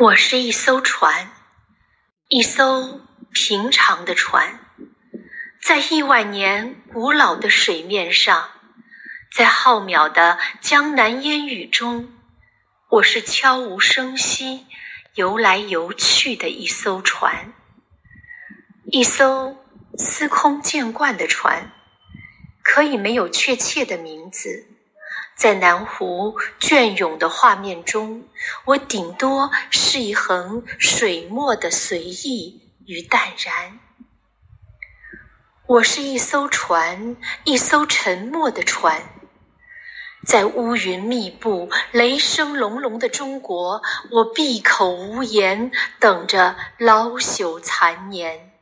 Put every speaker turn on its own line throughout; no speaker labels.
我是一艘船，一艘平常的船，在亿万年古老的水面上，在浩渺的江南烟雨中，我是悄无声息游来游去的一艘船，一艘司空见惯的船，可以没有确切的名字。在南湖隽永的画面中，我顶多是一横水墨的随意与淡然。我是一艘船，一艘沉默的船，在乌云密布、雷声隆隆的中国，我闭口无言，等着老朽残年，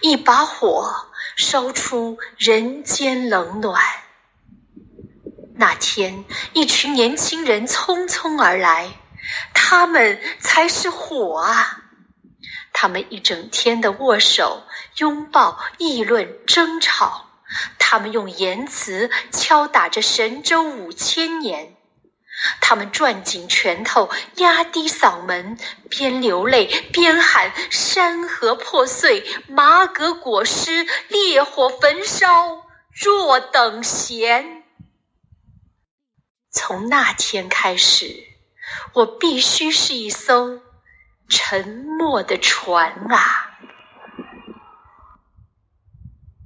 一把火烧出人间冷暖。那天，一群年轻人匆匆而来，他们才是火啊！他们一整天的握手、拥抱、议论、争吵，他们用言辞敲打着神州五千年，他们攥紧拳头，压低嗓门，边流泪边喊：“山河破碎，马革裹尸，烈火焚烧，若等闲。”从那天开始，我必须是一艘沉默的船啊。